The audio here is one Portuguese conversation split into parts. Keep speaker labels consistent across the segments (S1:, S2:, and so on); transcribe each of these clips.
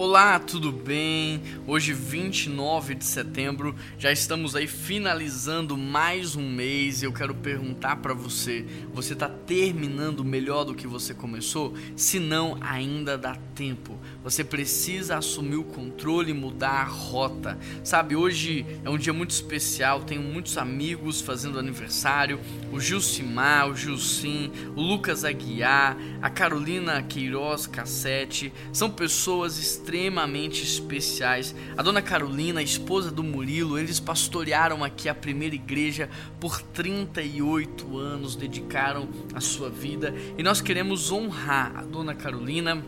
S1: Olá, tudo bem? Hoje, 29 de setembro, já estamos aí finalizando mais um mês e eu quero perguntar para você: você está terminando melhor do que você começou? Se não, ainda dá tempo. Você precisa assumir o controle e mudar a rota. Sabe, hoje é um dia muito especial, tenho muitos amigos fazendo aniversário: o Gilcimar, o Gilcim, o Lucas Aguiar, a Carolina Queiroz Cassete. São pessoas extremamente extremamente especiais. A dona Carolina, a esposa do Murilo, eles pastorearam aqui a primeira igreja por 38 anos, dedicaram a sua vida e nós queremos honrar a dona Carolina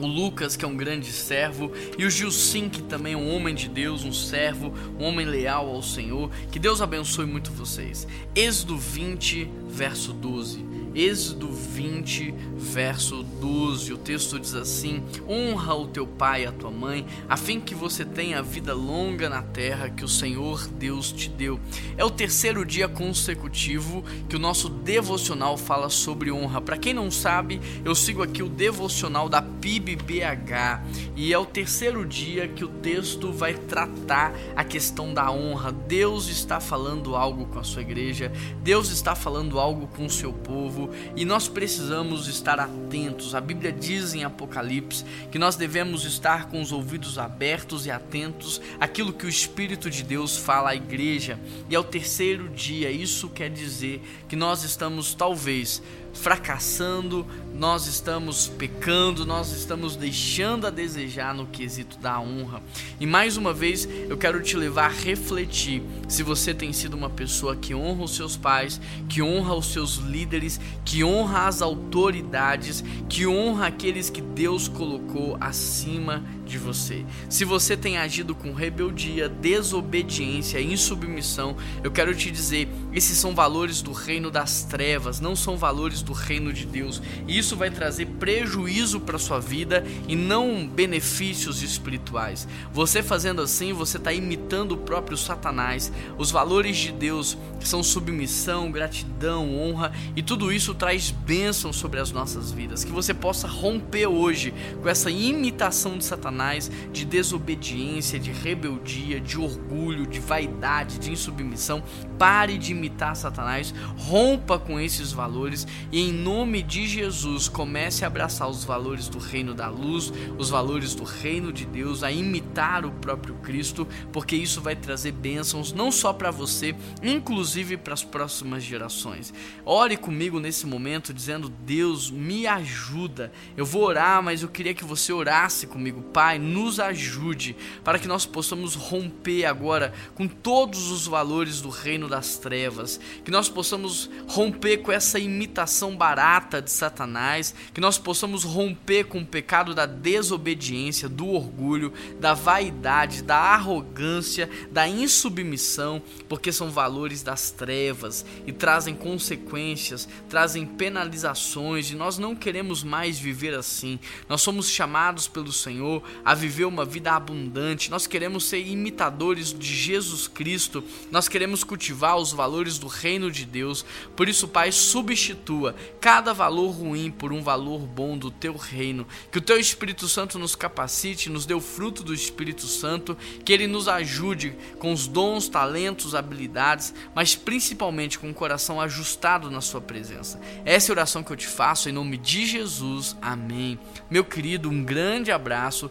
S1: o Lucas, que é um grande servo, e o Gilsim, que também é um homem de Deus, um servo, um homem leal ao Senhor. Que Deus abençoe muito vocês. Êxodo 20, verso 12. Êxodo 20, verso 12. O texto diz assim: Honra o teu pai e a tua mãe, a fim que você tenha vida longa na terra que o Senhor Deus te deu. É o terceiro dia consecutivo que o nosso devocional fala sobre honra. Para quem não sabe, eu sigo aqui o devocional da PIBBH e é o terceiro dia que o texto vai tratar a questão da honra. Deus está falando algo com a sua igreja, Deus está falando algo com o seu povo e nós precisamos estar atentos. A Bíblia diz em Apocalipse que nós devemos estar com os ouvidos abertos e atentos àquilo que o Espírito de Deus fala à igreja. E ao terceiro dia, isso quer dizer que nós estamos talvez fracassando, nós estamos pecando, nós estamos deixando a desejar no quesito da honra. E mais uma vez, eu quero te levar a refletir se você tem sido uma pessoa que honra os seus pais, que honra os seus líderes, que honra as autoridades, que honra aqueles que Deus colocou acima de você. Se você tem agido com rebeldia, desobediência, insubmissão, eu quero te dizer, esses são valores do reino das trevas, não são valores do reino de Deus. E isso vai trazer prejuízo para sua vida e não benefícios espirituais. Você fazendo assim, você está imitando o próprio Satanás. Os valores de Deus são submissão, gratidão, honra e tudo isso traz bênção sobre as nossas vidas. Que você possa romper hoje com essa imitação de Satanás Satanás de desobediência, de rebeldia, de orgulho, de vaidade, de insubmissão. Pare de imitar Satanás, rompa com esses valores e, em nome de Jesus, comece a abraçar os valores do reino da luz, os valores do reino de Deus, a imitar o próprio Cristo, porque isso vai trazer bênçãos não só para você, inclusive para as próximas gerações. Ore comigo nesse momento, dizendo: Deus, me ajuda. Eu vou orar, mas eu queria que você orasse comigo, Pai Pai, nos ajude para que nós possamos romper agora com todos os valores do reino das trevas, que nós possamos romper com essa imitação barata de Satanás, que nós possamos romper com o pecado da desobediência, do orgulho, da vaidade, da arrogância, da insubmissão, porque são valores das trevas e trazem consequências, trazem penalizações e nós não queremos mais viver assim. Nós somos chamados pelo Senhor a viver uma vida abundante, nós queremos ser imitadores de Jesus Cristo, nós queremos cultivar os valores do reino de Deus. Por isso, Pai, substitua cada valor ruim por um valor bom do teu reino. Que o teu Espírito Santo nos capacite, nos dê o fruto do Espírito Santo, que ele nos ajude com os dons, talentos, habilidades, mas principalmente com o coração ajustado na sua presença. Essa é a oração que eu te faço em nome de Jesus. Amém. Meu querido, um grande abraço